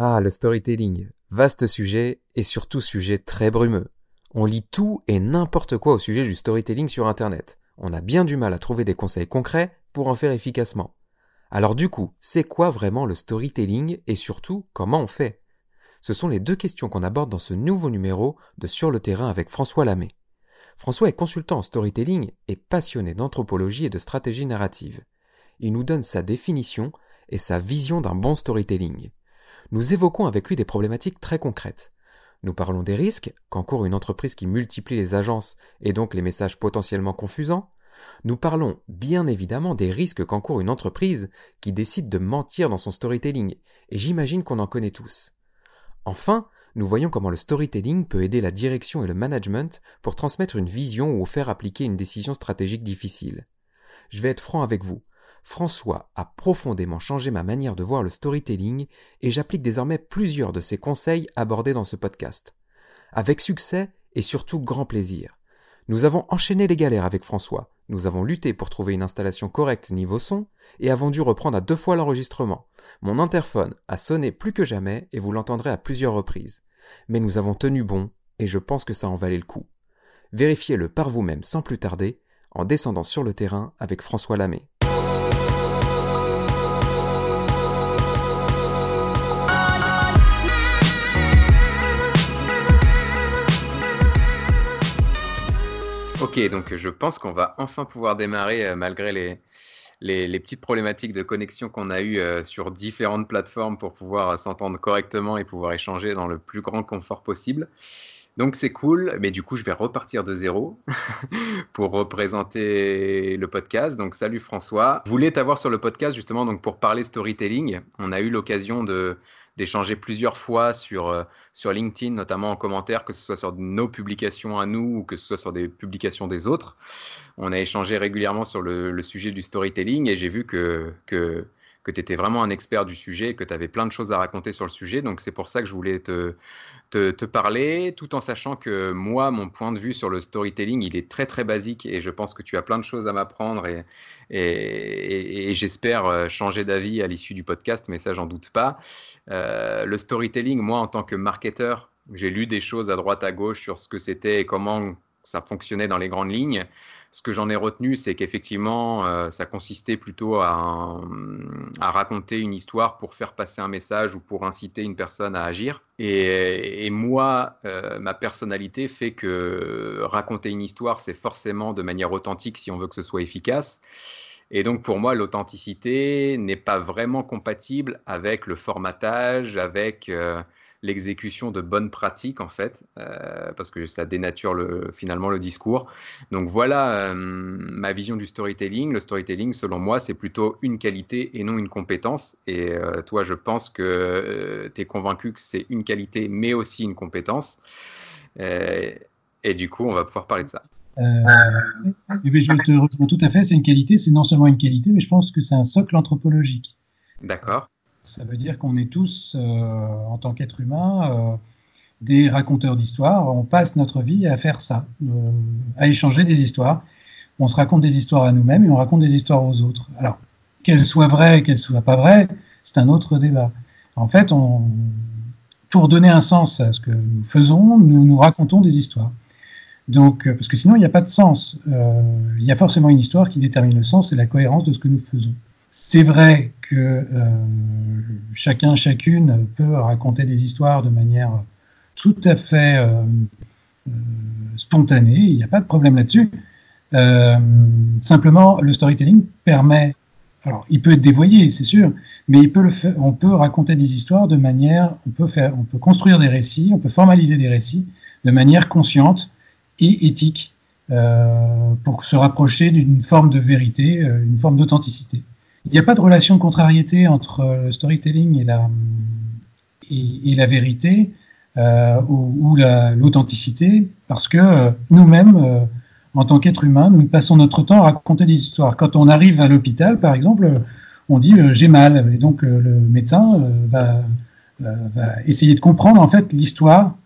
Ah, le storytelling. Vaste sujet et surtout sujet très brumeux. On lit tout et n'importe quoi au sujet du storytelling sur Internet. On a bien du mal à trouver des conseils concrets pour en faire efficacement. Alors du coup, c'est quoi vraiment le storytelling et surtout comment on fait? Ce sont les deux questions qu'on aborde dans ce nouveau numéro de Sur le terrain avec François Lamé. François est consultant en storytelling et passionné d'anthropologie et de stratégie narrative. Il nous donne sa définition et sa vision d'un bon storytelling nous évoquons avec lui des problématiques très concrètes. Nous parlons des risques qu'encourt une entreprise qui multiplie les agences et donc les messages potentiellement confusants. Nous parlons bien évidemment des risques qu'encourt une entreprise qui décide de mentir dans son storytelling, et j'imagine qu'on en connaît tous. Enfin, nous voyons comment le storytelling peut aider la direction et le management pour transmettre une vision ou faire appliquer une décision stratégique difficile. Je vais être franc avec vous, François a profondément changé ma manière de voir le storytelling et j'applique désormais plusieurs de ses conseils abordés dans ce podcast. Avec succès et surtout grand plaisir. Nous avons enchaîné les galères avec François, nous avons lutté pour trouver une installation correcte niveau son et avons dû reprendre à deux fois l'enregistrement. Mon interphone a sonné plus que jamais et vous l'entendrez à plusieurs reprises. Mais nous avons tenu bon et je pense que ça en valait le coup. Vérifiez-le par vous-même sans plus tarder en descendant sur le terrain avec François Lamé. Ok, donc je pense qu'on va enfin pouvoir démarrer euh, malgré les, petites problématiques de connexion qu'on a eues euh, sur différentes plateformes pour pouvoir euh, s'entendre correctement et pouvoir échanger dans le plus grand confort possible. Donc c'est cool, mais du coup je vais repartir de zéro pour représenter le podcast. Donc salut François. Je voulais t'avoir sur le podcast justement donc pour parler storytelling. On a eu l'occasion de, d'échanger plusieurs fois sur, euh, sur LinkedIn, notamment en commentaire, que ce soit sur nos publications à nous ou que ce soit sur des publications des autres. On a échangé régulièrement sur le, sujet du storytelling et j'ai vu que que tu étais vraiment un expert du sujet, que tu avais plein de choses à raconter sur le sujet. Donc c'est pour ça que je voulais te, te, parler, tout en sachant que moi, mon point de vue sur le storytelling, il est très très basique et je pense que tu as plein de choses à m'apprendre et, et, j'espère euh, changer d'avis à l'issue du podcast, mais ça, j'en doute pas. Euh, le storytelling, moi, en tant que marketeur, j'ai lu des choses à droite à gauche sur ce que c'était et comment ça fonctionnait dans les grandes lignes. Ce que j'en ai retenu, c'est qu'effectivement, euh, ça consistait plutôt à, raconter une histoire pour faire passer un message ou pour inciter une personne à agir. Et, moi, euh, ma personnalité fait que raconter une histoire, c'est forcément de manière authentique si on veut que ce soit efficace. Et donc pour moi, l'authenticité n'est pas vraiment compatible avec le formatage, avec euh, l'exécution de bonnes pratiques en fait, euh, parce que ça dénature le, finalement le discours. Donc voilà euh, ma vision du storytelling. Le storytelling, selon moi, c'est plutôt une qualité et non une compétence. Et euh, toi, je pense que tu es convaincu que c'est une qualité, mais aussi une compétence. et du coup, on va pouvoir parler de ça. Eh ben, je te rejoins tout à fait, c'est une qualité, c'est non seulement une qualité, mais je pense que c'est un socle anthropologique. D'accord. Ça veut dire qu'on est tous, euh, en tant qu'être humain, euh, des raconteurs d'histoires. On passe notre vie à faire ça, euh, à échanger des histoires. On se raconte des histoires à nous-mêmes et on raconte des histoires aux autres. Alors, qu'elles soient vraies, qu'elles soient pas vraies, c'est un autre débat. En fait, pour donner un sens à ce que nous faisons, nous nous racontons des histoires. Donc, parce que sinon, il n'y a pas de sens. il y a forcément une histoire qui détermine le sens et la cohérence de ce que nous faisons. C'est vrai que euh, chacun, chacune peut raconter des histoires de manière tout à fait euh, euh, spontanée, il n'y a pas de problème là-dessus. simplement, le storytelling permet, alors il peut être dévoyé, c'est sûr, mais on peut raconter des histoires de manière, on peut, faire, on peut construire des récits, on peut formaliser des récits de manière consciente et éthique pour se rapprocher d'une forme de vérité, une forme d'authenticité. Il n'y a pas de relation de contrariété entre le storytelling et la, vérité euh, ou, l'authenticité, parce que euh, nous-mêmes, euh, en tant qu'êtres humains, nous passons notre temps à raconter des histoires. Quand on arrive à l'hôpital, par exemple, on dit j'ai mal, et donc le médecin va, va, essayer de comprendre en fait l'histoire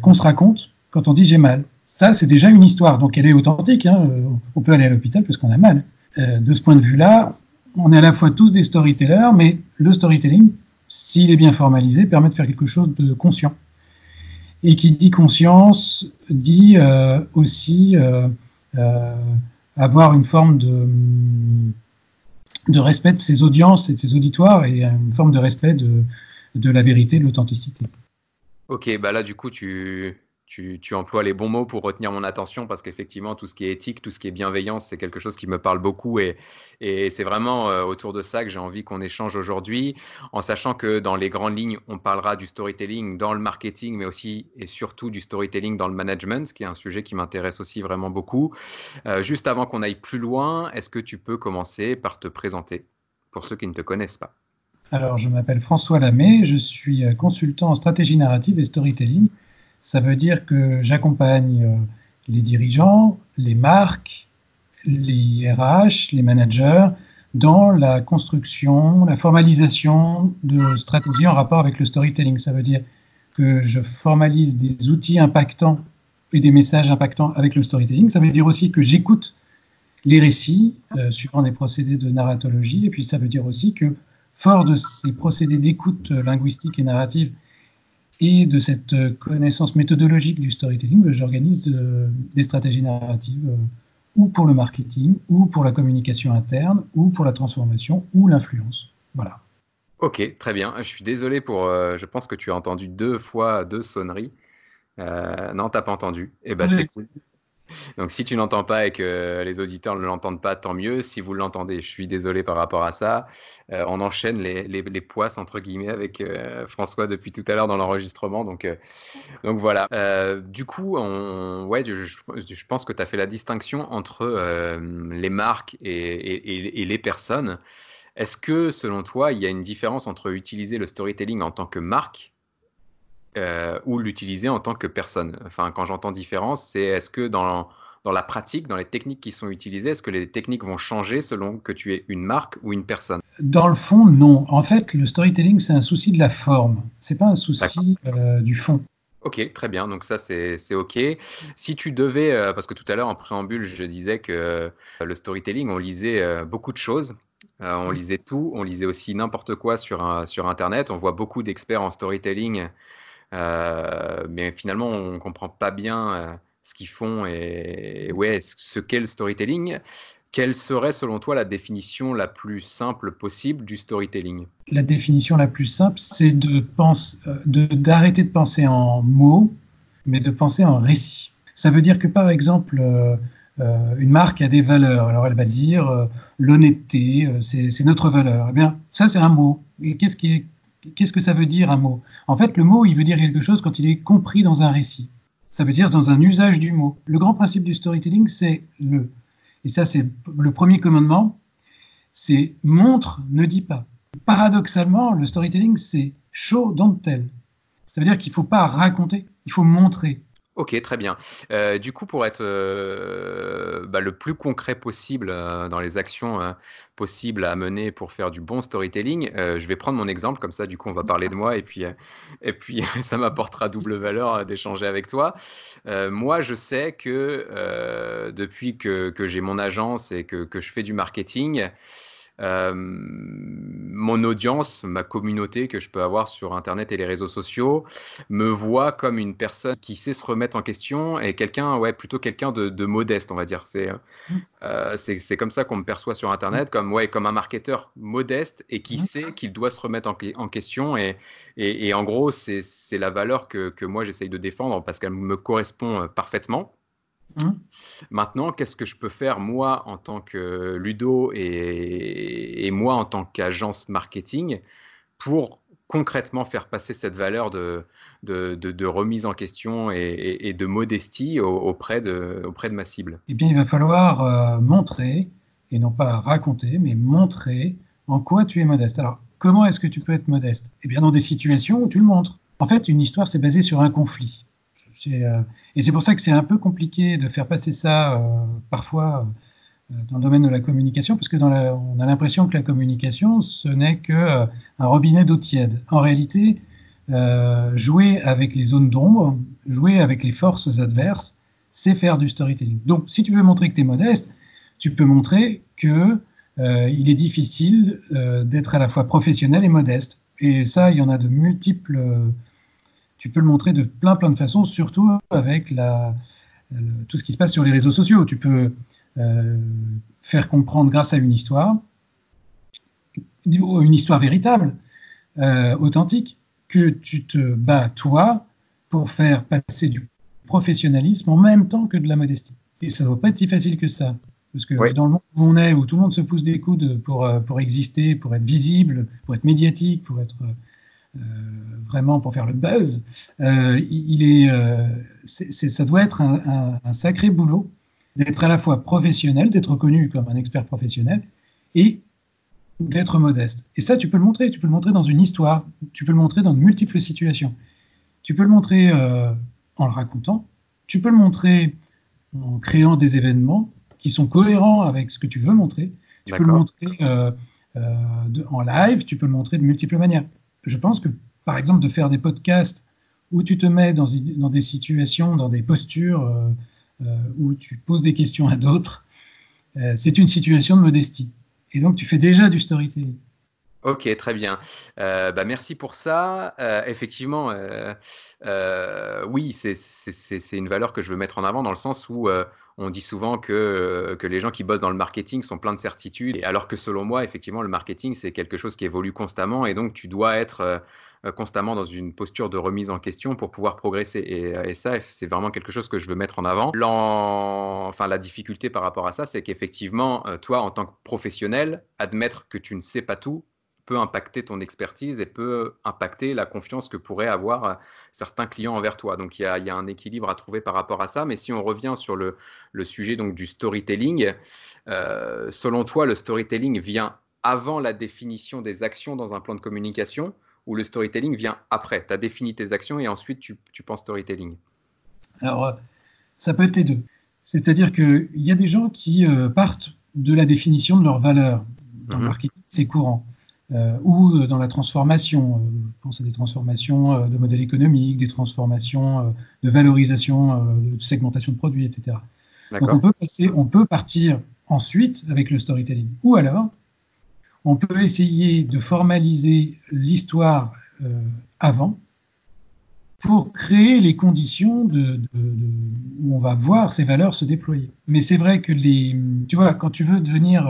qu'on se raconte quand on dit j'ai mal. Ça, c'est déjà une histoire, donc elle est authentique. Hein. On peut aller à l'hôpital parce qu'on a mal. de ce point de vue-là, on est à la fois tous des storytellers, mais le storytelling s'il est bien formalisé, permet de faire quelque chose de conscient. Et qui dit conscience dit euh, aussi euh, euh, avoir une forme de, respect de ses audiences et de ses auditoires et une forme de respect de, de la vérité, de l'authenticité. Ok, bah là du coup tu, tu, emploies les bons mots pour retenir mon attention parce qu'effectivement, tout ce qui est éthique, tout ce qui est bienveillance, c'est quelque chose qui me parle beaucoup et, c'est vraiment euh, autour de ça que j'ai envie qu'on échange aujourd'hui, en sachant que dans les grandes lignes, on parlera du storytelling dans le marketing, mais aussi et surtout du storytelling dans le management, qui est un sujet qui m'intéresse aussi vraiment beaucoup. Euh, juste avant qu'on aille plus loin, est-ce que tu peux commencer par te présenter pour ceux qui ne te connaissent pas? Alors, je m'appelle François Lamé, je suis euh, consultant en stratégie narrative et storytelling ça veut dire que j'accompagne euh, les dirigeants, les marques, les RH, les managers dans la construction, la formalisation de stratégies en rapport avec le storytelling. Ça veut dire que je formalise des outils impactants et des messages impactants avec le storytelling. Ça veut dire aussi que j'écoute les récits euh, suivant des procédés de narratologie. Et puis ça veut dire aussi que, fort de ces procédés d'écoute linguistique et narrative et de cette euh, connaissance méthodologique du storytelling, j'organise euh, des stratégies narratives euh, ou pour le marketing, ou pour la communication interne, ou pour la transformation, ou l'influence. Voilà. Ok, très bien. Je suis désolé pour. je pense que tu as entendu deux fois deux sonneries. Euh, non, t'as pas entendu. Eh ben, c'est cool. Donc si tu n'entends pas et que les auditeurs ne l'entendent pas, tant mieux. Si vous l'entendez, je suis désolé par rapport à ça. Euh, on enchaîne les, les, les, poisses, entre guillemets, avec euh, François depuis tout à l'heure dans l'enregistrement. Donc, euh, donc voilà. du coup, ouais, je, pense que tu as fait la distinction entre les marques et les personnes. Est-ce que, selon toi, il y a une différence entre utiliser le storytelling en tant que marque euh, ou l'utiliser en tant que personne. Enfin, quand j'entends différence, c'est est-ce que dans, dans la pratique, dans les techniques qui sont utilisées, est-ce que les techniques vont changer selon que tu es une marque ou une personne? Dans le fond, non. En fait, le storytelling, c'est un souci de la forme. C'est pas un souci euh, du fond. Ok, très bien. Donc ça, c'est ok. Si tu devais, euh, parce que tout à l'heure en préambule, je disais que le storytelling, on lisait beaucoup de choses. on lisait tout, on lisait aussi n'importe quoi sur, sur Internet. On voit beaucoup d'experts en storytelling euh, mais finalement, on ne comprend pas bien euh, ce qu'ils font et, ouais, ce qu'est le storytelling. Quelle serait selon toi la définition la plus simple possible du storytelling? La définition la plus simple, c'est de d'arrêter de, de, penser en mots, mais de penser en récit. Ça veut dire que par exemple, euh, une marque a des valeurs. Alors elle va dire l'honnêteté, c'est notre valeur. Eh bien, ça c'est un mot. Et qu'est-ce qui est Qu'est-ce que ça veut dire un mot? En fait, le mot, il veut dire quelque chose quand il est compris dans un récit. Ça veut dire dans un usage du mot. Le grand principe du storytelling, c'est le. Et ça, c'est le premier commandement, c'est montre, ne dis pas. Paradoxalement, le storytelling, c'est show, don't tell. Ça veut dire qu'il ne faut pas raconter, il faut montrer. Ok, très bien. Euh, du coup, pour être euh, bah, le plus concret possible euh, dans les actions possibles à mener pour faire du bon storytelling, je vais prendre mon exemple, comme ça, du coup, on va parler de moi et puis, et puis ça m'apportera double valeur d'échanger avec toi. moi, je sais que depuis que, que j'ai mon agence et que, que je fais du marketing, euh, mon audience, ma communauté que je peux avoir sur Internet et les réseaux sociaux me voit comme une personne qui sait se remettre en question et quelqu'un, ouais, plutôt quelqu'un de, modeste, on va dire. C'est euh, c'est comme ça qu'on me perçoit sur Internet, comme, ouais, comme un marketeur modeste et qui sait qu'il doit se remettre en, en question. Et, et, et, en gros, c'est la valeur que, que moi j'essaye de défendre parce qu'elle me correspond euh, parfaitement. Mmh. Maintenant, qu'est-ce que je peux faire moi en tant que Ludo et, moi en tant qu'agence marketing pour concrètement faire passer cette valeur de, de, remise en question et, de modestie auprès de, auprès de ma cible? Eh bien, il va falloir euh, montrer, et non pas raconter, mais montrer en quoi tu es modeste. Alors, comment est-ce que tu peux être modeste? Eh bien, dans des situations où tu le montres. En fait, une histoire, c'est basé sur un conflit. Euh, et c'est pour ça que c'est un peu compliqué de faire passer ça euh, parfois euh, dans le domaine de la communication, parce que on a l'impression que la communication, ce n'est qu'un robinet d'eau tiède. En réalité, jouer avec les zones d'ombre, jouer avec les forces adverses, c'est faire du storytelling. Donc, si tu veux montrer que tu es modeste, tu peux montrer que il est difficile d'être à la fois professionnel et modeste. Et ça, il y en a de multiples. Tu peux le montrer de plein, plein de façons, surtout avec la, tout ce qui se passe sur les réseaux sociaux. Tu peux euh, faire comprendre grâce à une histoire, une histoire véritable, euh, authentique, que tu te bats toi pour faire passer du professionnalisme en même temps que de la modestie. Et ça ne va pas être si facile que ça. Parce que dans le monde où on est, où tout le monde se pousse des coudes pour, euh, pour exister, pour être visible, pour être médiatique, pour être vraiment pour faire le buzz, euh, il est, ça doit être un, un, sacré boulot d'être à la fois professionnel, d'être reconnu comme un expert professionnel et d'être modeste. Et ça, tu peux le montrer. Tu peux le montrer dans une histoire. Tu peux le montrer dans de multiples situations. Tu peux le montrer en le racontant. Tu peux le montrer en créant des événements qui sont cohérents avec ce que tu veux montrer. Tu peux le montrer euh, euh, en live, tu peux le montrer de multiples manières. Je pense que, par exemple, de faire des podcasts où tu te mets dans, des situations, dans des postures euh, où tu poses des questions à d'autres, c'est une situation de modestie. Et donc, tu fais déjà du storytelling. Ok, très bien. Euh, bah, merci pour ça. Euh, effectivement, euh, oui, c'est une valeur que je veux mettre en avant dans le sens où on dit souvent que, que les gens qui bossent dans le marketing sont pleins de certitudes, alors que selon moi, effectivement, le marketing, c'est quelque chose qui évolue constamment et donc tu dois être constamment dans une posture de remise en question pour pouvoir progresser. Et, ça, c'est vraiment quelque chose que je veux mettre en avant. Enfin, la difficulté par rapport à ça, c'est qu'effectivement, toi, en tant que professionnel, admettre que tu ne sais pas tout, peut impacter ton expertise et peut impacter la confiance que pourraient avoir euh, certains clients envers toi. Donc il y, a, un équilibre à trouver par rapport à ça. Mais si on revient sur le, sujet donc, du storytelling, euh, selon toi, le storytelling vient avant la définition des actions dans un plan de communication ou le storytelling vient après? Tu as défini tes actions et ensuite tu, penses storytelling Alors, euh, ça peut être les deux. C'est-à-dire qu'il y a des gens qui partent de la définition de leurs valeurs. Dans le mmh marketing, c'est courant. Euh, ou euh, dans la transformation. Euh, je pense à des transformations de modèles économiques, des transformations de valorisation, de segmentation de produits, etc. Donc on peut, passer, on peut partir ensuite avec le storytelling. Ou alors, on peut essayer de formaliser l'histoire avant pour créer les conditions de, où on va voir ces valeurs se déployer. Mais c'est vrai que les, tu vois, quand tu veux devenir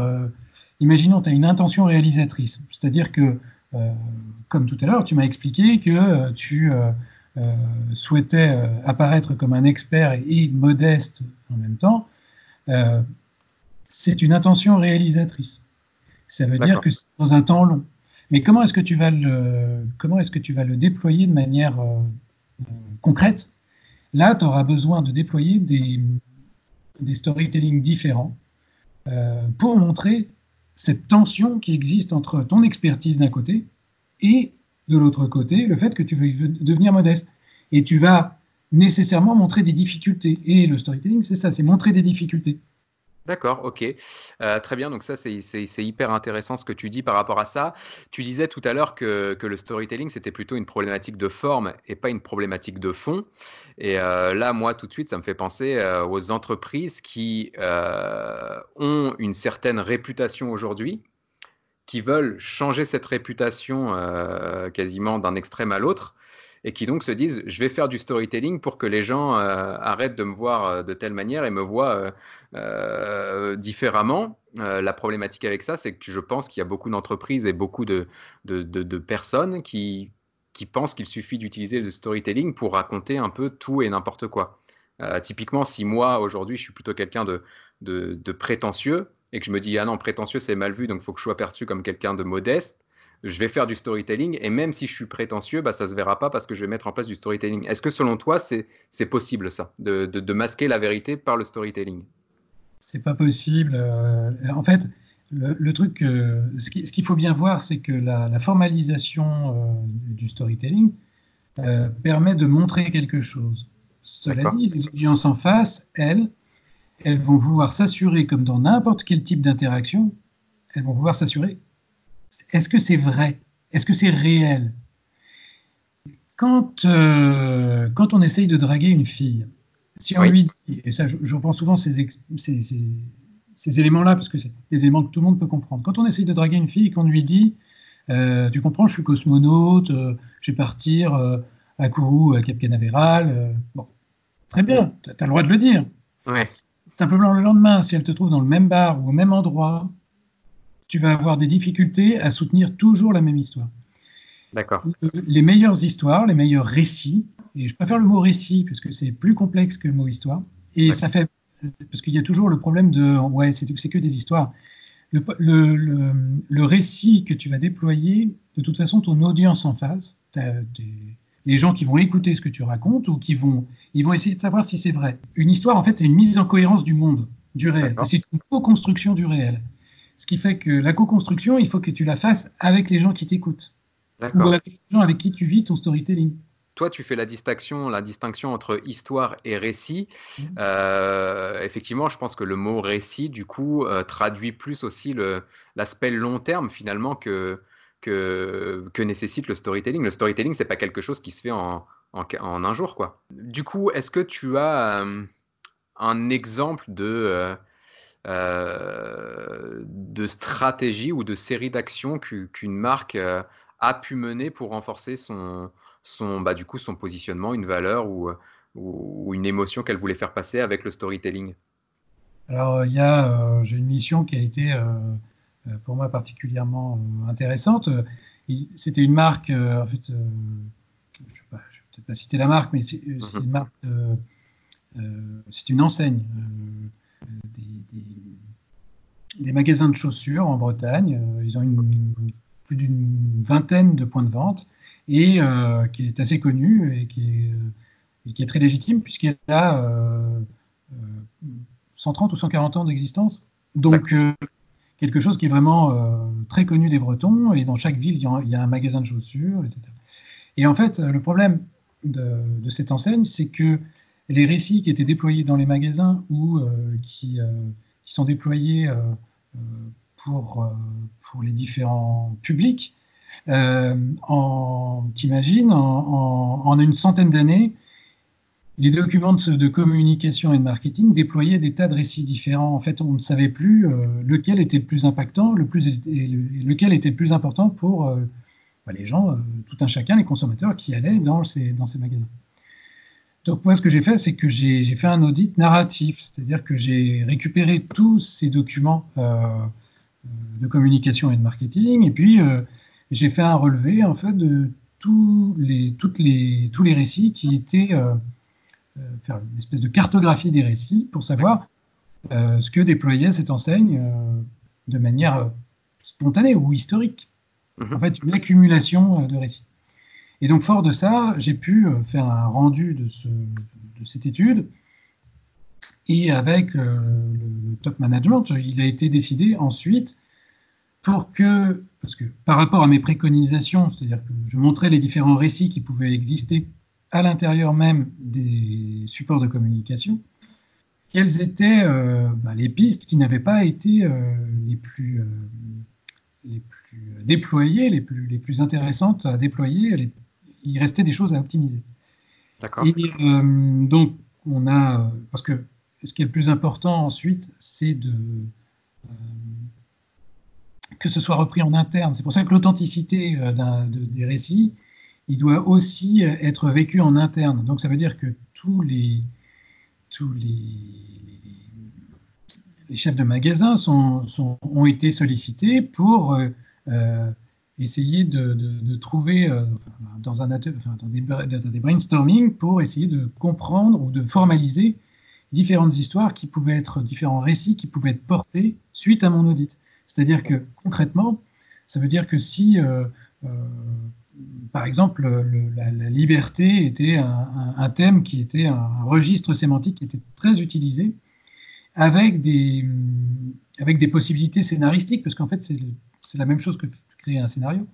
imaginons, tu as une intention réalisatrice, c'est-à-dire que, euh, comme tout à l'heure, tu m'as expliqué que euh, tu euh, souhaitais apparaître comme un expert et, modeste en même temps. c'est une intention réalisatrice. Ça veut dire que c'est dans un temps long. Mais comment est-ce que tu vas le, comment est-ce que tu vas le déployer de manière concrète? Là, tu auras besoin de déployer des, des storytelling différents pour montrer cette tension qui existe entre ton expertise d'un côté et de l'autre côté, le fait que tu veux devenir modeste. Et tu vas nécessairement montrer des difficultés. Et le storytelling, c'est ça, c'est montrer des difficultés. D'accord, ok. Euh, très bien, donc ça c'est hyper intéressant ce que tu dis par rapport à ça. Tu disais tout à l'heure que, le storytelling c'était plutôt une problématique de forme et pas une problématique de fond. Et euh, là, moi tout de suite, ça me fait penser euh, aux entreprises qui ont une certaine réputation aujourd'hui, qui veulent changer cette réputation quasiment d'un extrême à l'autre et qui donc se disent je vais faire du storytelling pour que les gens euh, arrêtent de me voir euh, de telle manière et me voient euh, différemment. la problématique avec ça, c'est que je pense qu'il y a beaucoup d'entreprises et beaucoup de, personnes qui, qui pensent qu'il suffit d'utiliser le storytelling pour raconter un peu tout et n'importe quoi. typiquement, si moi aujourd'hui je suis plutôt quelqu'un de, de, prétentieux et que je me dis ah non prétentieux c'est mal vu donc il faut que je sois perçu comme quelqu'un de modeste je vais faire du storytelling et même si je suis prétentieux, bah, ça ne se verra pas parce que je vais mettre en place du storytelling. Est-ce que selon toi, c'est possible ça, de, de, masquer la vérité par le storytelling? C'est pas possible. Euh, en fait, le, truc, euh, ce qu'il faut bien voir, c'est que la, formalisation euh, du storytelling permet de montrer quelque chose. Cela dit, les audiences en face, elles, elles vont vouloir s'assurer, comme dans n'importe quel type d'interaction, elles vont vouloir s'assurer est-ce que c'est vrai? Est-ce que c'est réel? Quand, euh, quand on essaye de draguer une fille, si on lui dit, et ça je, reprends souvent ces, ces, éléments-là, parce que c'est des éléments que tout le monde peut comprendre, quand on essaye de draguer une fille et qu'on lui dit, tu comprends, je suis cosmonaute, je vais partir à Kourou, à Cap Canaveral. bon, très bien, tu as le droit de le dire. Ouais. Simplement, le lendemain, si elle te trouve dans le même bar ou au même endroit, tu vas avoir des difficultés à soutenir toujours la même histoire. D'accord. Les meilleures histoires, les meilleurs récits, et je préfère le mot récit parce que c'est plus complexe que le mot histoire, et ça fait parce qu'il y a toujours le problème de ouais, c'est que des histoires. Le, le, le, récit que tu vas déployer, de toute façon, ton audience en face, les gens qui vont écouter ce que tu racontes ou qui vont, ils vont essayer de savoir si c'est vrai. Une histoire, en fait, c'est une mise en cohérence du monde, du réel. C'est une co-construction du réel. Ce qui fait que la co-construction, il faut que tu la fasses avec les gens qui t'écoutent. Ou avec les gens avec qui tu vis ton storytelling. Toi, tu fais la distinction, la distinction entre histoire et récit. Mmh. Euh, effectivement, je pense que le mot récit, du coup, euh, traduit plus aussi l'aspect long terme, finalement, que, que, que, nécessite le storytelling. Le storytelling, c'est pas quelque chose qui se fait en, en, un jour, quoi. Du coup, est-ce que tu as euh, un exemple de euh, de stratégie ou de série d'actions qu'une marque euh, a pu mener pour renforcer son, son, bah, du coup, son positionnement, une valeur ou, ou, une émotion qu'elle voulait faire passer avec le storytelling? Alors, il y a, euh, j'ai une mission qui a été pour moi particulièrement intéressante. C'était une marque, en fait, je ne vais peut-être pas citer la marque, mais c'était mmh une marque, c'est une enseigne des, magasins de chaussures en Bretagne. Euh, ils ont plus d'une vingtaine de points de vente et euh, qui est assez connu et qui est, est très légitime puisqu'elle a 130 euh, ou 140 ans d'existence. Donc, quelque chose qui est vraiment très connu des Bretons et dans chaque ville, il y a, un magasin de chaussures, etc. Et en fait, le problème de cette enseigne, c'est que les récits qui étaient déployés dans les magasins ou qui, qui sont déployés euh, euh, pour, euh, pour les différents publics. t'imagines, en, en, une centaine d'années, les documents de, communication et de marketing déployaient des tas de récits différents. En fait, on ne savait plus lequel était le plus impactant, le plus, lequel était le plus important pour bah, les gens, tout un chacun, les consommateurs qui allaient dans ces, dans ces magasins. Donc moi, ce que j'ai fait, c'est que j'ai fait un audit narratif, c'est-à-dire que j'ai récupéré tous ces documents euh, de communication et de marketing, et puis euh, j'ai fait un relevé en fait de tous les, toutes les, tous les récits qui étaient euh, faire une espèce de cartographie des récits pour savoir ce que déployait cette enseigne de manière spontanée ou historique. Mhm. En fait, une accumulation de récits. Et donc, fort de ça, j'ai pu euh, faire un rendu de, cette étude. Et avec euh, le, top management, il a été décidé ensuite pour que, parce que par rapport à mes préconisations, c'est-à-dire que je montrais les différents récits qui pouvaient exister à l'intérieur même des supports de communication, quelles étaient euh, bah, les pistes qui n'avaient pas été les, plus, déployées, les plus, les plus intéressantes à déployer, les il restait des choses à optimiser. D'accord. Et euh, donc, on a. Parce que ce qui est le plus important ensuite, c'est de. Euh, que ce soit repris en interne. C'est pour ça que l'authenticité euh, des récits, il doit aussi être vécu en interne. Donc, ça veut dire que tous les. Tous les, les chefs de magasins sont, sont, ont été sollicités pour essayer de, trouver euh, dans, un, dans des, des, brainstorming pour essayer de comprendre ou de formaliser différentes histoires qui pouvaient être, différents récits qui pouvaient être portés suite à mon audit. C'est-à-dire que concrètement, ça veut dire que si, euh, euh, par exemple, la, liberté était un, thème qui était un registre sémantique qui était très utilisé, avec des, avec des possibilités scénaristiques, parce qu'en fait, c'est la même chose que un scénario.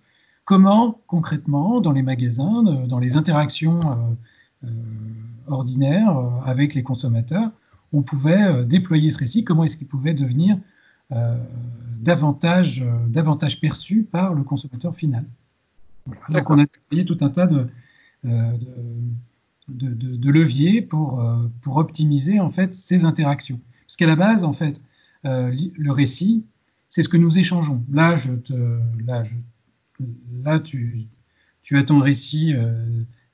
Comment, concrètement, dans les magasins, euh, dans les interactions euh, euh, ordinaires avec les consommateurs, on pouvait déployer ce récit, comment est-ce qu'il pouvait devenir davantage, davantage perçu par le consommateur final? Donc on a déployé tout un tas de, de, leviers pour, pour optimiser en fait ces interactions. Parce qu'à la base, en fait, le récit, c'est ce que nous échangeons. Là, je te, là, là, tu, tu as ton récit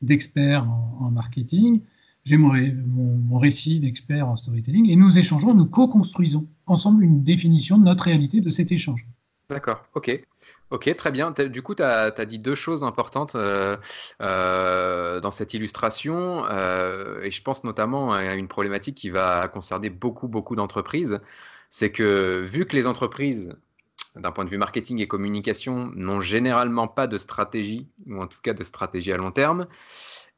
d'expert en, marketing, j'ai mon, récit d'expert en storytelling, et nous échangeons, nous co-construisons ensemble une définition de notre réalité de cet échange. D'accord, ok. Ok, très bien. Du coup, tu as, dit deux choses importantes euh, euh, dans cette illustration, euh, et je pense notamment à une problématique qui va concerner beaucoup, beaucoup d'entreprises. C'est que vu que les entreprises, d'un point de vue marketing et communication, n'ont généralement pas de stratégie, ou en tout cas de stratégie à long terme,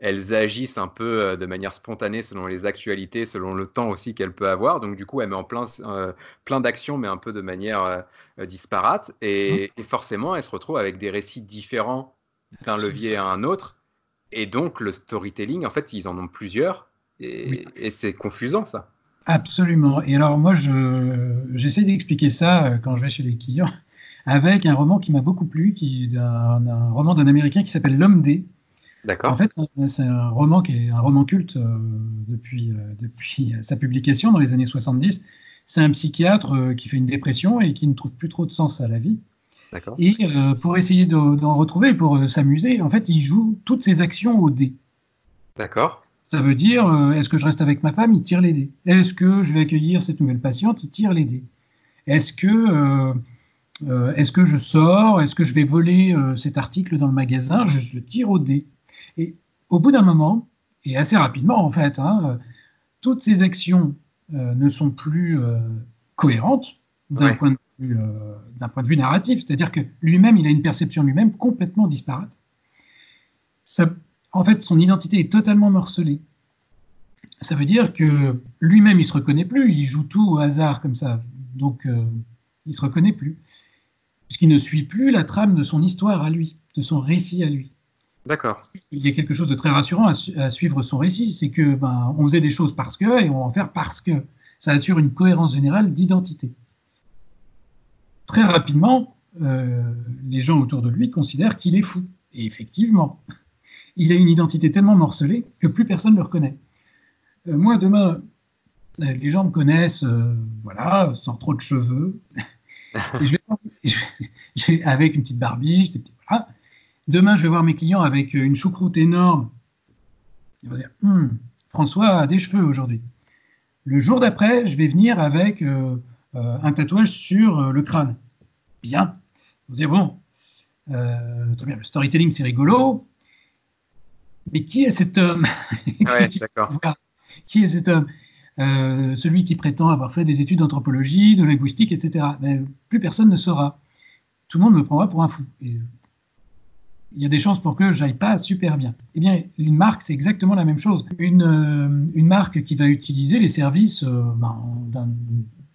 elles agissent un peu euh, de manière spontanée selon les actualités, selon le temps aussi qu'elle peut avoir. Donc du coup, elle met en plein, euh, plein d'actions, mais un peu de manière euh, disparate. Mmh. Et, forcément, elle se retrouve avec des récits différents d'un levier à un autre. Et donc le storytelling, en fait, ils en ont plusieurs. Et, et c'est confusant, ça. Absolument. Et alors moi, j'essaie d'expliquer ça quand je vais chez les clients avec un roman qui m'a beaucoup plu, qui un, roman d'un Américain qui s'appelle L'homme D D'accord. En fait, c'est un roman qui est un roman culte euh, depuis, euh, depuis sa publication dans les années 70. C'est un psychiatre euh, qui fait une dépression et qui ne trouve plus trop de sens à la vie. Et pour essayer d'en retrouver, pour s'amuser, en fait, il joue toutes ses actions au dé. D'accord. Ça veut dire, est-ce que je reste avec ma femme? Il tire les dés. Est-ce que je vais accueillir cette nouvelle patiente? Il tire les dés. Est-ce que, est-ce que je sors? Est-ce que je vais voler cet article dans le magasin? Je, je tire au dé. Et au bout d'un moment, et assez rapidement en fait, hein, toutes ces actions euh, ne sont plus euh, cohérentes d'un point, euh, point, de vue narratif. C'est-à-dire que lui-même, il a une perception lui-même complètement disparate. Ça, en fait, son identité est totalement morcelée. Ça veut dire que lui-même, il ne se reconnaît plus, il joue tout au hasard comme ça. Donc, il ne se reconnaît plus. Puisqu'il ne suit plus la trame de son histoire à lui, de son récit à lui. D'accord. Il y a quelque chose de très rassurant à, suivre son récit, c'est que ben, on faisait des choses parce que et on va en faire parce que. Ça assure une cohérence générale d'identité. Très rapidement, euh, les gens autour de lui considèrent qu'il est fou. Et effectivement, il a une identité tellement morcelée que plus personne ne le reconnaît. Euh, moi, demain, euh, les gens me connaissent, voilà, sans trop de cheveux, avec une petite barbiche. Demain, je vais voir mes clients avec une choucroute énorme. Ils vont dire hum, François a des cheveux aujourd'hui. Le jour d'après, je vais venir avec euh, euh, un tatouage sur euh, le crâne. Bien. Vous dire bon, très bien, le storytelling, c'est rigolo. Mais qui est cet homme ouais. Qui est cet homme? Celui qui prétend avoir fait des études d'anthropologie, de linguistique, etc. Mais plus personne ne saura. Tout le monde me prendra pour un fou. Et il y a des chances pour que j'aille pas super bien. Eh bien, une marque, c'est exactement la même chose. Une, euh, une marque qui va utiliser les services euh, ben,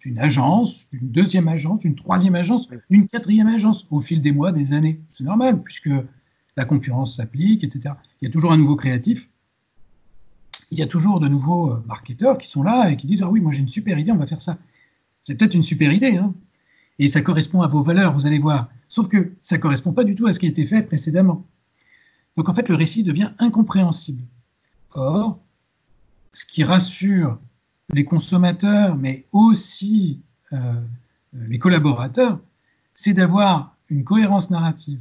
d'une agence, d'une deuxième agence, d'une troisième agence, d'une quatrième agence au fil des mois, des années. C'est normal, puisque la concurrence s'applique, etc. Il y a toujours un nouveau créatif. Il y a toujours de nouveaux euh, marketeurs qui sont là et qui disent Ah oui, moi j'ai une super idée, on va faire ça. C'est peut-être une super idée, hein, et ça correspond à vos valeurs, vous allez voir. Sauf que ça ne correspond pas du tout à ce qui a été fait précédemment. Donc en fait, le récit devient incompréhensible. Or, ce qui rassure les consommateurs, mais aussi euh, les collaborateurs, c'est d'avoir une cohérence narrative.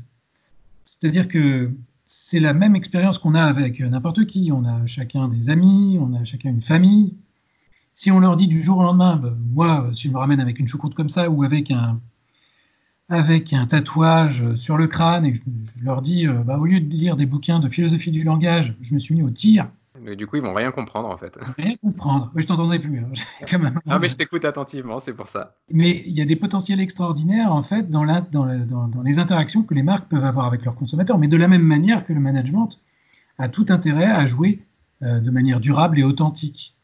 C'est-à-dire que c'est la même expérience qu'on a avec n'importe qui. On a chacun des amis, on a chacun une famille, si on leur dit du jour au lendemain, ben, moi, si je me ramène avec une choucroute comme ça ou avec un, avec un tatouage sur le crâne et je, leur dis, euh, bah, au lieu de lire des bouquins de philosophie du langage, je me suis mis au tir. Mais du coup, ils vont rien comprendre en fait. Rien comprendre. Je t'entendais plus. Hein. Quand même... Non, mais je t'écoute attentivement, c'est pour ça. Mais il y a des potentiels extraordinaires en fait dans, la, dans, dans, dans, les interactions que les marques peuvent avoir avec leurs consommateurs. Mais de la même manière que le management a tout intérêt à jouer euh, de manière durable et authentique.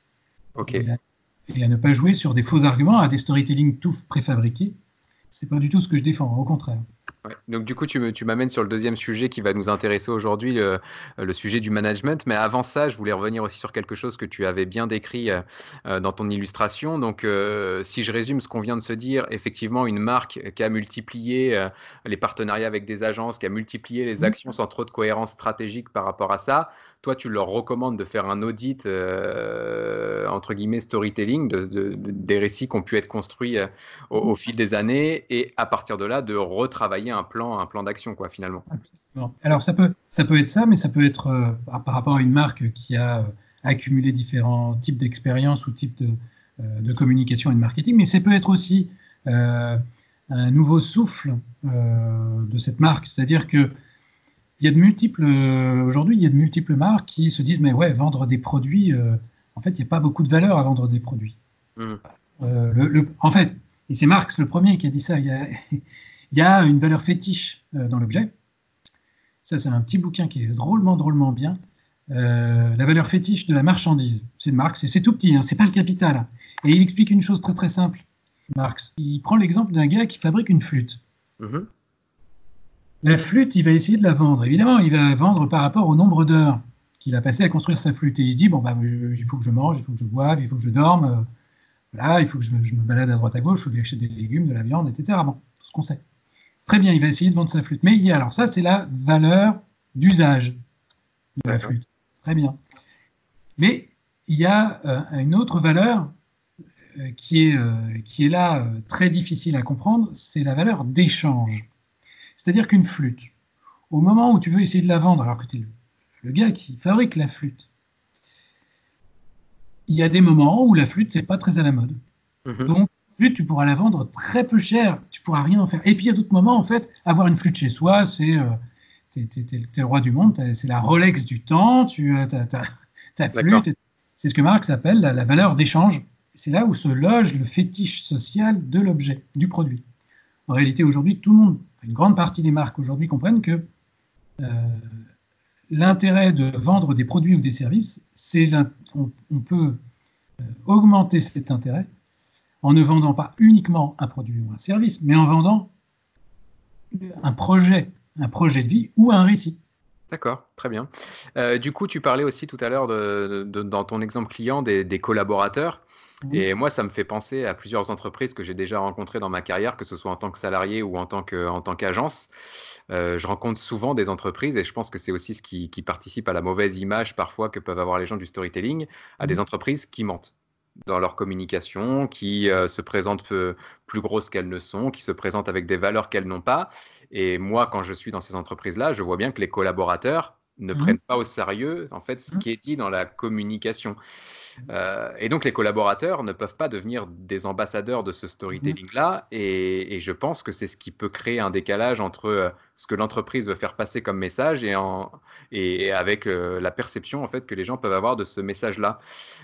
Et, à, ne pas jouer sur des faux arguments, à des storytelling tout préfabriqués. C'est pas du tout ce que je défends, au contraire. Donc du coup, tu, tu m'amènes sur le deuxième sujet qui va nous intéresser aujourd'hui, le, sujet du management. Mais avant ça, je voulais revenir aussi sur quelque chose que tu avais bien décrit euh, euh, dans ton illustration. Donc euh, si je résume ce qu'on vient de se dire, effectivement, une marque qui a multiplié les partenariats avec des agences, qui a multiplié les actions sans trop de cohérence stratégique par rapport à ça, toi, tu leur recommandes de faire un audit, euh, entre guillemets, storytelling, des récits qui ont pu être construits euh, au, fil des années, et à partir de là, de retravailler un plan, un plan d'action, quoi, finalement. Alors, ça peut, ça peut être ça, mais ça peut être euh, par rapport à une marque qui a accumulé différents types d'expériences ou types de, de, communication et de marketing, mais ça peut être aussi un nouveau souffle de cette marque. C'est-à-dire que il y a de multiples, aujourd'hui, il y a de multiples marques qui se disent, mais ouais, vendre des produits, en fait, il n'y a pas beaucoup de valeur à vendre des produits. Mmh. le, en fait, et c'est Marx le premier qui a dit ça. Il y a, une valeur fétiche euh, dans l'objet. Ça, c'est un petit bouquin qui est drôlement, drôlement bien. Euh, la valeur fétiche de la marchandise. C'est Marx, et c'est tout petit, hein, c'est pas le capital. Et il explique une chose très très simple, Marx. Il prend l'exemple d'un gars qui fabrique une flûte. Mm-hmm. La flûte, il va essayer de la vendre. Évidemment, il va vendre par rapport au nombre d'heures qu'il a passé à construire sa flûte. Et il se dit, bon, bah, il faut que je mange, il faut que je boive, il faut que je dorme. Euh, il faut que je me, balade à droite à gauche, il faut que j'achète des légumes, de la viande, etc. Bon, tout ce qu'on sait. Très bien, il va essayer de vendre sa flûte. Mais il y a, alors ça, c'est la valeur d'usage de la flûte. Très bien. Mais il y a euh, une autre valeur euh, qui, est, euh, qui est là très difficile à comprendre, c'est la valeur d'échange. C'est-à-dire qu'une flûte, au moment où tu veux essayer de la vendre, alors que tu es le gars qui fabrique la flûte, il y a des moments où la flûte, c'est pas très à la mode. Mhm. Donc, flûte, tu pourras la vendre très peu cher, tu pourras rien en faire. Et puis, il y a d'autres moments, en fait, avoir une flûte chez soi, c'est. Euh, tu es, le roi du monde, c'est la Rolex du temps, tu as ta, flûte. C'est ce que Marx appelle la, valeur d'échange. C'est là où se loge le fétiche social de l'objet, du produit. En réalité, aujourd'hui, tout le monde, une grande partie des marques aujourd'hui comprennent que euh, l'intérêt de vendre des produits ou des services, c'est on, on, peut euh, augmenter cet intérêt en ne vendant pas uniquement un produit ou un service, mais en vendant un projet, un projet de vie ou un récit. D'accord, très bien. Euh, du coup, tu parlais aussi tout à l'heure dans ton exemple client des collaborateurs. Et moi, ça me fait penser à plusieurs entreprises que j'ai déjà rencontrées dans ma carrière, que ce soit en tant que salarié ou en tant qu'agence. Euh, je rencontre souvent des entreprises et je pense que c'est aussi ce qui, participe à la mauvaise image parfois que peuvent avoir les gens du storytelling, à des entreprises qui mentent dans leur communication, qui euh, se présentent plus grosses qu'elles ne sont, qui se présentent avec des valeurs qu'elles n'ont pas. Et moi, quand je suis dans ces entreprises-là, je vois bien que les collaborateurs ne mmh. prennent pas au sérieux en fait ce mmh. qui est dit dans la communication. Euh, et donc les collaborateurs ne peuvent pas devenir des ambassadeurs de ce storytelling-là. Et, je pense que c'est ce qui peut créer un décalage entre euh, ce que l'entreprise veut faire passer comme message et, en, et avec euh, la perception en fait que les gens peuvent avoir de ce message-là.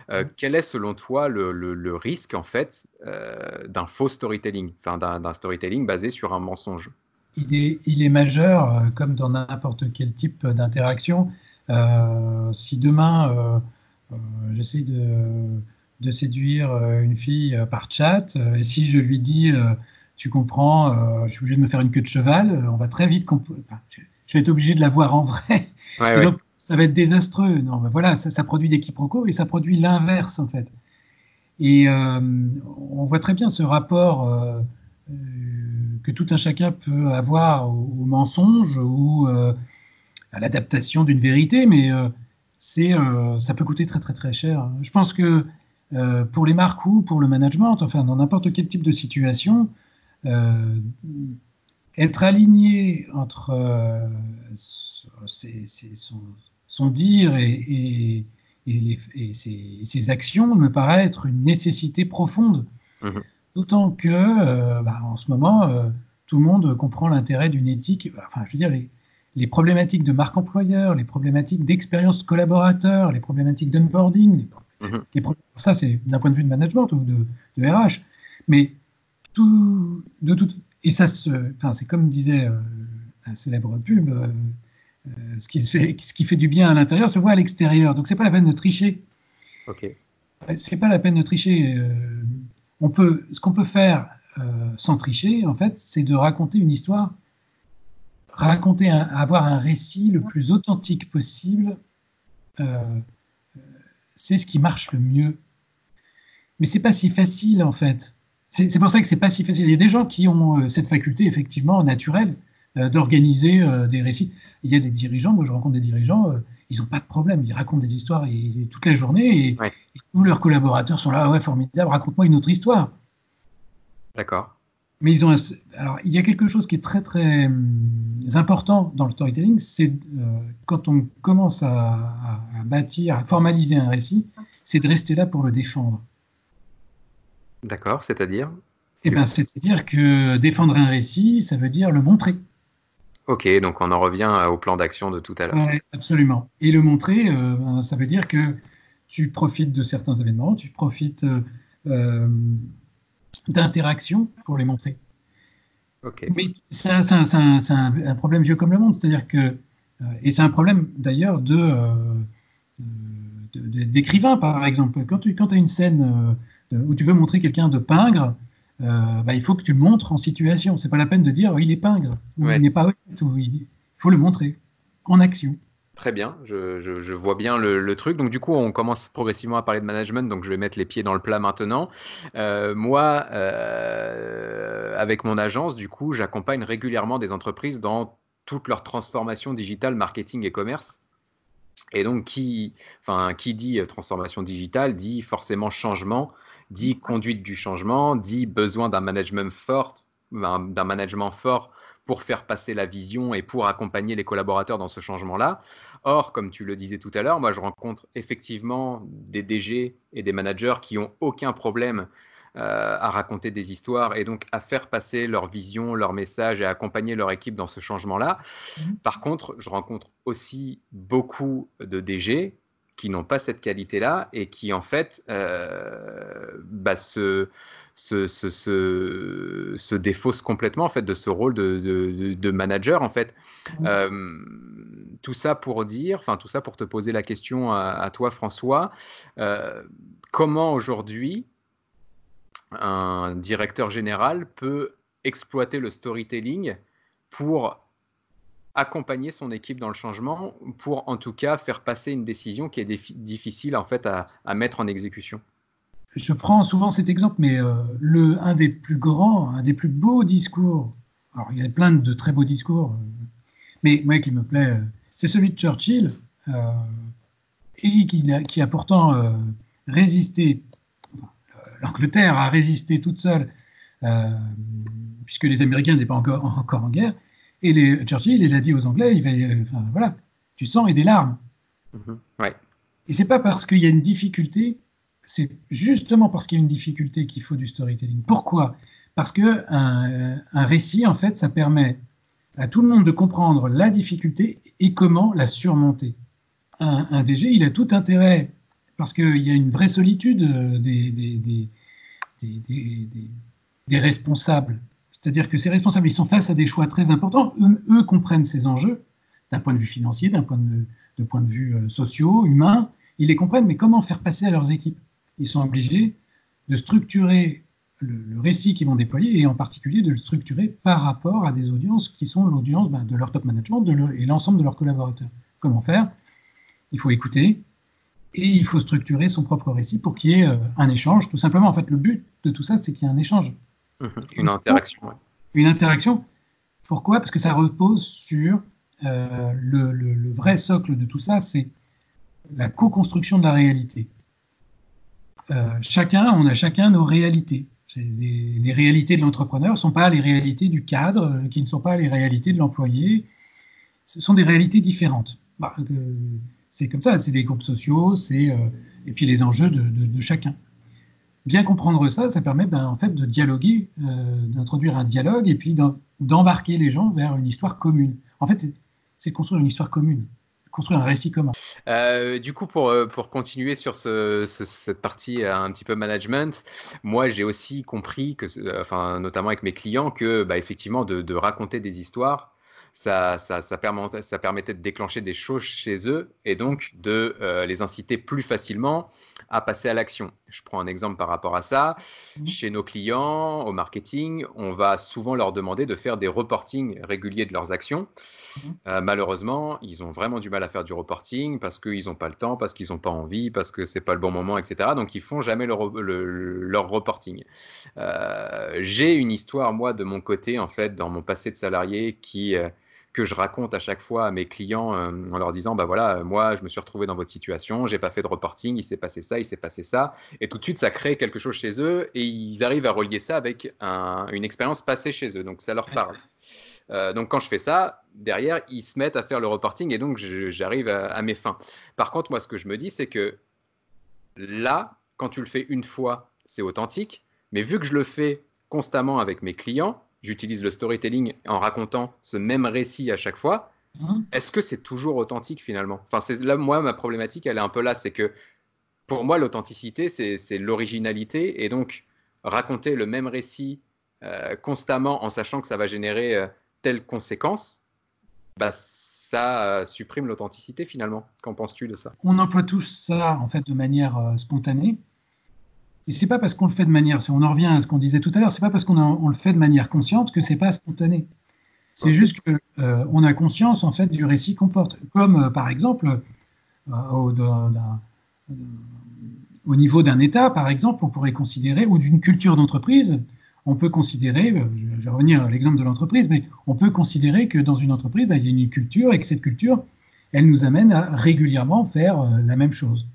Mmh. Quel est selon toi le, le risque en fait d'un faux storytelling, enfin d'un storytelling basé sur un mensonge? Il est, majeur, euh, comme dans n'importe quel type d'interaction. Euh, si demain, euh, j'essaie de, séduire une fille par chat, et si je lui dis, tu comprends, je suis obligé de me faire une queue de cheval, on va très vite... je vais être obligé de la voir en vrai. ça va être désastreux. Non, voilà, ça, produit des quiproquos et ça produit l'inverse, en fait. Et on voit très bien ce rapport que tout un chacun peut avoir au, mensonge ou euh, à l'adaptation d'une vérité, mais euh, euh, ça peut coûter très très très cher. Je pense que pour les marques ou pour le management, enfin dans n'importe quel type de situation, être aligné entre son, dire et, et, ses, actions me paraît être une nécessité profonde. Mmh D'autant que, euh, bah, en ce moment, euh, tout le monde comprend l'intérêt d'une éthique. Enfin, je veux dire, les, problématiques de marque employeur, les problématiques d'expérience collaborateur, les problématiques d'onboarding, mhm. ça c'est d'un point de vue de management ou de, RH. Mais tout, de toute, et ça, enfin, c'est comme disait euh, un célèbre pub, ce, qui fait, ce qui fait du bien à l'intérieur se voit à l'extérieur. Donc c'est pas la peine de tricher. Ok. C'est pas la peine de tricher peut, ce qu'on peut faire euh, sans tricher, en fait, c'est de raconter une histoire, raconter, avoir un récit le plus authentique possible. Euh, c'est ce qui marche le mieux. Mais c'est pas si facile, en fait. C'est pour ça que c'est pas si facile. Il y a des gens qui ont euh, cette faculté, effectivement, naturelle, d'organiser des récits. Il y a des dirigeants, moi je rencontre des dirigeants, ils n'ont pas de problème, ils racontent des histoires et, toute la journée et, tous leurs collaborateurs sont là, ouais, formidable, raconte-moi une autre histoire. D'accord. Mais ils ont alors il y a quelque chose qui est très très hum, important dans le storytelling, c'est euh, quand on commence à, bâtir, à formaliser un récit, c'est de rester là pour le défendre. D'accord, c'est-à-dire? Eh ben, c'est-à-dire que défendre un récit, ça veut dire le montrer. Ok, donc on en revient au plan d'action de tout à l'heure. Absolument. Et le montrer, euh, ben, ça veut dire que tu profites de certains événements, tu profites euh, d'interaction pour les montrer. Mais c'est un, problème vieux comme le monde, c'est-à-dire que, euh, et c'est un problème d'ailleurs de, euh, d'écrivain, par exemple. Quand tu quand as une scène où tu veux montrer quelqu'un de pingre, bah, il faut que tu le montres en situation. C'est pas la peine de dire oh, il est pingre, ou il n'est pas il faut le montrer en action. Très bien, je, vois bien le, truc. Donc du coup, on commence progressivement à parler de management, donc je vais mettre les pieds dans le plat maintenant. Euh, moi, euh, avec mon agence, du coup, j'accompagne régulièrement des entreprises dans toute leur transformation digitale, marketing et commerce. Et donc, qui, enfin, qui dit euh, transformation digitale dit forcément changement, dit conduite du changement, dit besoin d'un management fort, d'un management fort pour faire passer la vision et pour accompagner les collaborateurs dans ce changement-là. Or, comme tu le disais tout à l'heure, moi je rencontre effectivement des DG et des managers qui ont aucun problème euh, à raconter des histoires et donc à faire passer leur vision, leur message et à accompagner leur équipe dans ce changement-là. Mmh. Par contre, je rencontre aussi beaucoup de DG qui n'ont pas cette qualité-là et qui en fait euh, bah, se, se, se, se, défaussent complètement en fait de ce rôle de, de, manager en fait. Mmh. Euh, tout ça pour dire, enfin tout ça pour te poser la question à, toi François, euh, comment aujourd'hui un directeur général peut exploiter le storytelling pour accompagner son équipe dans le changement pour en tout cas faire passer une décision qui est difficile en fait à, mettre en exécution. Je prends souvent cet exemple, mais euh, le, un des plus grands, un des plus beaux discours, alors il y a plein de très beaux discours, euh, mais moi qui me plaît, euh, c'est celui de Churchill, et qui, a pourtant résisté, l'Angleterre a résisté toute seule, puisque les Américains n'étaient pas encore, encore en guerre, et les, Churchill, il a dit aux Anglais, il va, euh, enfin, voilà, du sang et des larmes. Mm-hmm. ouais. Et c'est pas parce qu'il y a une difficulté, c'est justement parce qu'il y a une difficulté qu'il faut du storytelling. Pourquoi? Parce que un, récit, en fait, ça permet à tout le monde de comprendre la difficulté et comment la surmonter. Un, DG, il a tout intérêt, parce qu'il y a une vraie solitude des, des, des, des responsables c'est-à-dire que ces responsables, ils sont face à des choix très importants. Eux, comprennent ces enjeux d'un point de vue financier, d'un point de, point de vue euh, sociaux, humain. Ils les comprennent, mais comment faire passer à leurs équipes? Ils sont obligés de structurer le, récit qu'ils vont déployer et en particulier de le structurer par rapport à des audiences qui sont l'audience ben, de leur top management et l'ensemble de leurs collaborateurs. Comment faire? Il faut écouter et il faut structurer son propre récit pour qu'il y ait euh, un échange. Tout simplement, en fait, le but de tout ça, c'est qu'il y ait un échange. Mhm. Une interaction. Une interaction. Pourquoi? Parce que ça repose sur euh, le, vrai socle de tout ça, c'est la co-construction de la réalité. Euh, chacun, on a chacun nos réalités. Les, réalités de l'entrepreneur ne sont pas les réalités du cadre, qui ne sont pas les réalités de l'employé. Ce sont des réalités différentes. Bah, euh, c'est comme ça, c'est des groupes sociaux, c'est et puis les enjeux de chacun bien comprendre ça, ça permet ben, en fait de dialoguer, euh, d'introduire un dialogue et puis d'embarquer les gens vers une histoire commune. En fait, c'est de construire une histoire commune, construire un récit commun. Euh, du coup, pour, euh, pour continuer sur cette partie un petit peu management, moi j'ai aussi compris, que, enfin, notamment avec mes clients, que bah, effectivement de, de raconter des histoires, ça, ça, ça, permettait, ça, permettait, de déclencher des choses chez eux et donc de les inciter plus facilement à passer à l'action. Je prends un exemple par rapport à ça. Mmh. Chez nos clients, au marketing, on va souvent leur demander de faire des reportings réguliers de leurs actions. Mmh. Euh, malheureusement, ils ont vraiment du mal à faire du reporting parce qu'ils n'ont pas le temps, parce qu'ils n'ont pas envie, parce que c'est pas le bon moment, etc. Donc, ils font jamais leur, leur reporting. Euh, j'ai une histoire, moi, de mon côté, en fait, dans mon passé de salarié qui... Euh, que je raconte à chaque fois à mes clients euh, en leur disant bah voilà moi je me suis retrouvé dans votre situation j'ai pas fait de reporting il s'est passé ça il s'est passé ça. Et tout de suite ça crée quelque chose chez eux et ils arrivent à relier ça avec une expérience passée chez eux. Donc ça leur parle. Euh, donc quand je fais ça derrière ils se mettent à faire le reporting et donc j'arrive à, mes fins. Par contre moi ce que je me dis c'est que là quand tu le fais une fois c'est authentique. Mais vu que je le fais constamment avec mes clients j'utilise le storytelling en racontant ce même récit à chaque fois, hein est-ce que c'est toujours authentique finalement? Enfin, c'est là, moi, ma problématique, elle est un peu là, c'est que pour moi, l'authenticité, c'est l'originalité, et donc raconter le même récit euh, constamment en sachant que ça va générer euh, telle conséquence, bah, ça euh, supprime l'authenticité finalement. Qu'en penses-tu de ça? On emploie tous ça en fait de manière spontanée. Et c'est pas parce qu'on le fait de manière, on en revient à ce qu'on disait tout à l'heure, c'est pas parce qu'on le fait de manière consciente que c'est pas spontané. C'est juste qu'on euh, a conscience en fait du récit qu'on porte. Comme euh, par exemple euh, au, au, niveau d'un État, par exemple, on pourrait considérer, ou d'une culture d'entreprise, on peut considérer, je, vais revenir à l'exemple de l'entreprise, mais on peut considérer que dans une entreprise, bah, il y a une culture et que cette culture, elle nous amène à régulièrement faire la même chose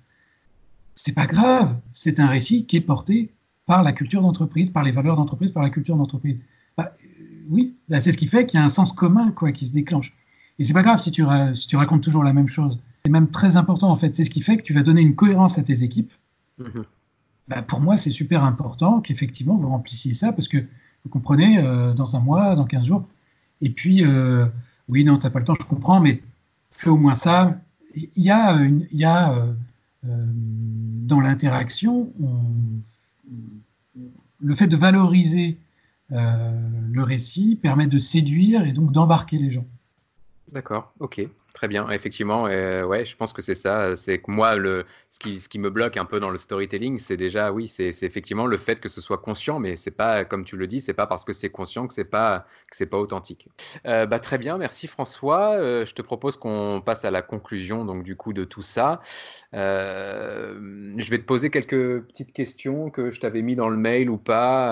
c'est pas grave. C'est un récit qui est porté par la culture d'entreprise, par les valeurs d'entreprise, par la culture d'entreprise. Bah, euh, oui, bah, c'est ce qui fait qu'il y a un sens commun quoi, qui se déclenche. Et c'est pas grave si tu, si tu racontes toujours la même chose. C'est même très important en fait. C'est ce qui fait que tu vas donner une cohérence à tes équipes. Mm-hmm. Bah, pour moi, c'est super important qu'effectivement vous remplissiez ça parce que vous comprenez, euh, dans un mois, dans 15 jours. Et puis, euh, oui, non, tu n'as pas le temps, je comprends, mais fais au moins ça. Il y a, une, il y a euh, dans l'interaction, le fait de valoriser euh, le récit permet de séduire et donc d'embarquer les gens. D'accord, ok. Très bien, effectivement, euh, ouais, je pense que c'est ça. C'est que moi, le, ce, qui, ce qui me bloque un peu dans le storytelling, c'est déjà, oui, c'est effectivement le fait que ce soit conscient, mais c'est pas, comme tu le dis, c'est pas parce que c'est conscient que c'est pas, que c'est pas authentique. Euh, bah, très bien, merci François. Euh, je te propose qu'on passe à la conclusion, donc du coup de tout ça. je vais te poser quelques petites questions que je t'avais mis dans le mail ou pas.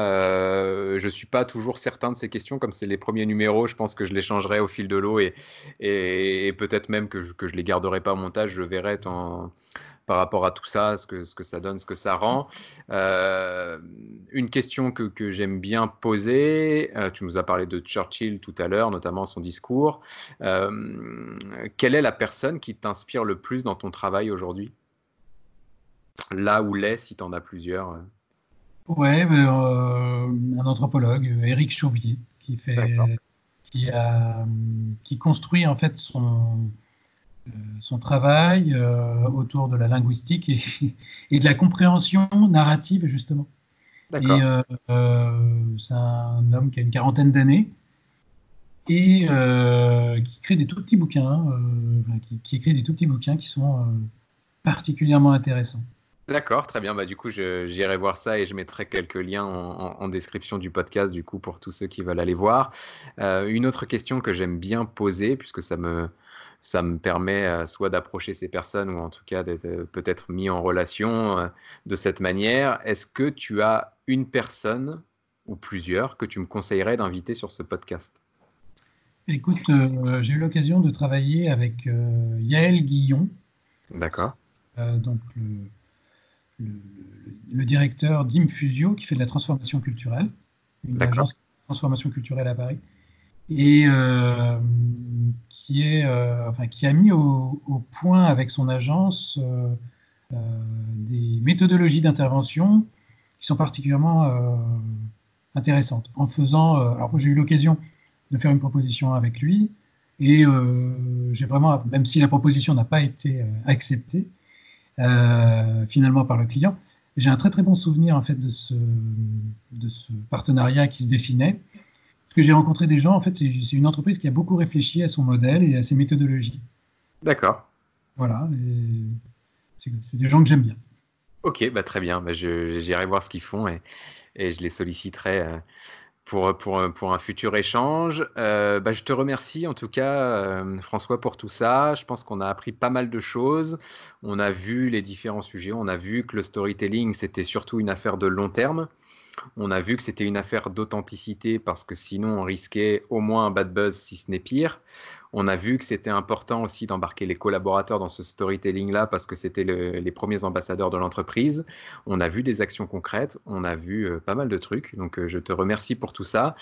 je suis pas toujours certain de ces questions, comme c'est les premiers numéros. Je pense que je les changerai au fil de l'eau et, et, et peut peut-être même que je, que je les garderai pas au montage, je verrai par rapport à tout ça, ce que, ce que ça donne, ce que ça rend. Euh, une question que, que j'aime bien poser, euh, tu nous as parlé de Churchill tout à l'heure, notamment son discours. Euh, quelle est la personne qui t'inspire le plus dans ton travail aujourd'hui? Là où l'est, si tu en as plusieurs. Ouais, un anthropologue, Éric Chauvier, qui fait qui, a, qui construit en fait son, euh, son travail euh, autour de la linguistique et, et, de la compréhension narrative, justement. Et euh, c'est un homme qui a une quarantaine d'années et qui crée des tout petits bouquins, qui, qui, écrit des tout petits bouquins qui sont particulièrement intéressants. D'accord, très bien. Bah, du coup, j'irai voir ça et je mettrai quelques liens en, description du podcast, du coup, pour tous ceux qui veulent aller voir. Euh, une autre question que j'aime bien poser, puisque ça me, ça me permet euh, soit d'approcher ces personnes ou en tout cas d'être euh, peut-être mis en relation de cette manière. Est-ce que tu as une personne ou plusieurs que tu me conseillerais d'inviter sur ce podcast? Écoute, j'ai eu l'occasion de travailler avec Yael Guillon. D'accord. donc, le, directeur d'Imfusio, qui fait de la transformation culturelle, une agence de transformation culturelle à Paris, et euh, qui, est, euh, enfin, qui a mis au, point avec son agence euh, des méthodologies d'intervention qui sont particulièrement intéressantes. En faisant, alors j'ai eu l'occasion de faire une proposition avec lui, et j'ai vraiment, même si la proposition n'a pas été acceptée, euh, finalement par le client. J'ai un très très bon souvenir en fait de ce, de ce partenariat qui se dessinait. Parce que j'ai rencontré des gens, en fait, c'est une entreprise qui a beaucoup réfléchi à son modèle et à ses méthodologies. D'accord. Voilà, c'est des gens que j'aime bien. Ok, bah très bien. Bah J'irai voir ce qu'ils font et, et, je les solliciterai euh, pour, pour, pour, un futur échange. Euh, bah, je te remercie en tout cas, euh, François, pour tout ça. Je pense qu'on a appris pas mal de choses. On a vu les différents sujets. On a vu que le storytelling, c'était surtout une affaire de long terme. On a vu que c'était une affaire d'authenticité parce que sinon on risquait au moins un bad buzz si ce n'est pire. On a vu que c'était important aussi d'embarquer les collaborateurs dans ce storytelling-là parce que c'était les premiers ambassadeurs de l'entreprise. On a vu des actions concrètes, on a vu euh, pas mal de trucs. Donc euh, je te remercie pour tout ça.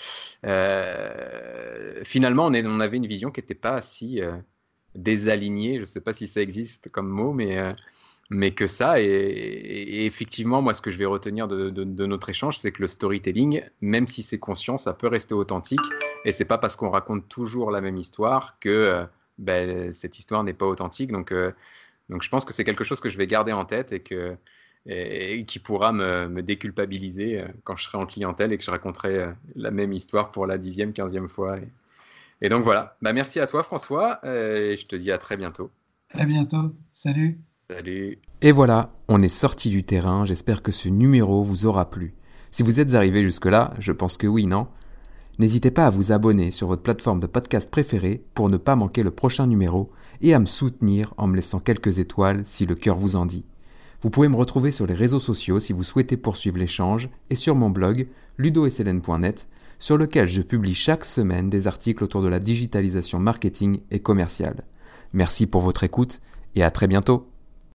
Euh, finalement, on, on, avait une vision qui n'était pas si désalignée. Je ne sais pas si ça existe comme mot, mais mais que ça. Et, effectivement, moi, ce que je vais retenir de, notre échange, c'est que le storytelling, même si c'est conscient, ça peut rester authentique. Et c'est pas parce qu'on raconte toujours la même histoire que euh, ben, cette histoire n'est pas authentique. Donc, euh, donc, je pense que c'est quelque chose que je vais garder en tête et que qui pourra me, déculpabiliser euh, quand je serai en clientèle et que je raconterai la même histoire pour la dixième, quinzième fois. Et, donc voilà. Bah, merci à toi, François. Et je te dis à très bientôt. À bientôt. Salut. Salut. Et voilà, on est sorti du terrain, j'espère que ce numéro vous aura plu. Si vous êtes arrivé jusque-là, je pense que oui, non? N'hésitez pas à vous abonner sur votre plateforme de podcast préférée pour ne pas manquer le prochain numéro et à me soutenir en me laissant quelques étoiles si le cœur vous en dit. Vous pouvez me retrouver sur les réseaux sociaux si vous souhaitez poursuivre l'échange et sur mon blog ludosln.net sur lequel je publie chaque semaine des articles autour de la digitalisation marketing et commerciale. Merci pour votre écoute et à très bientôt.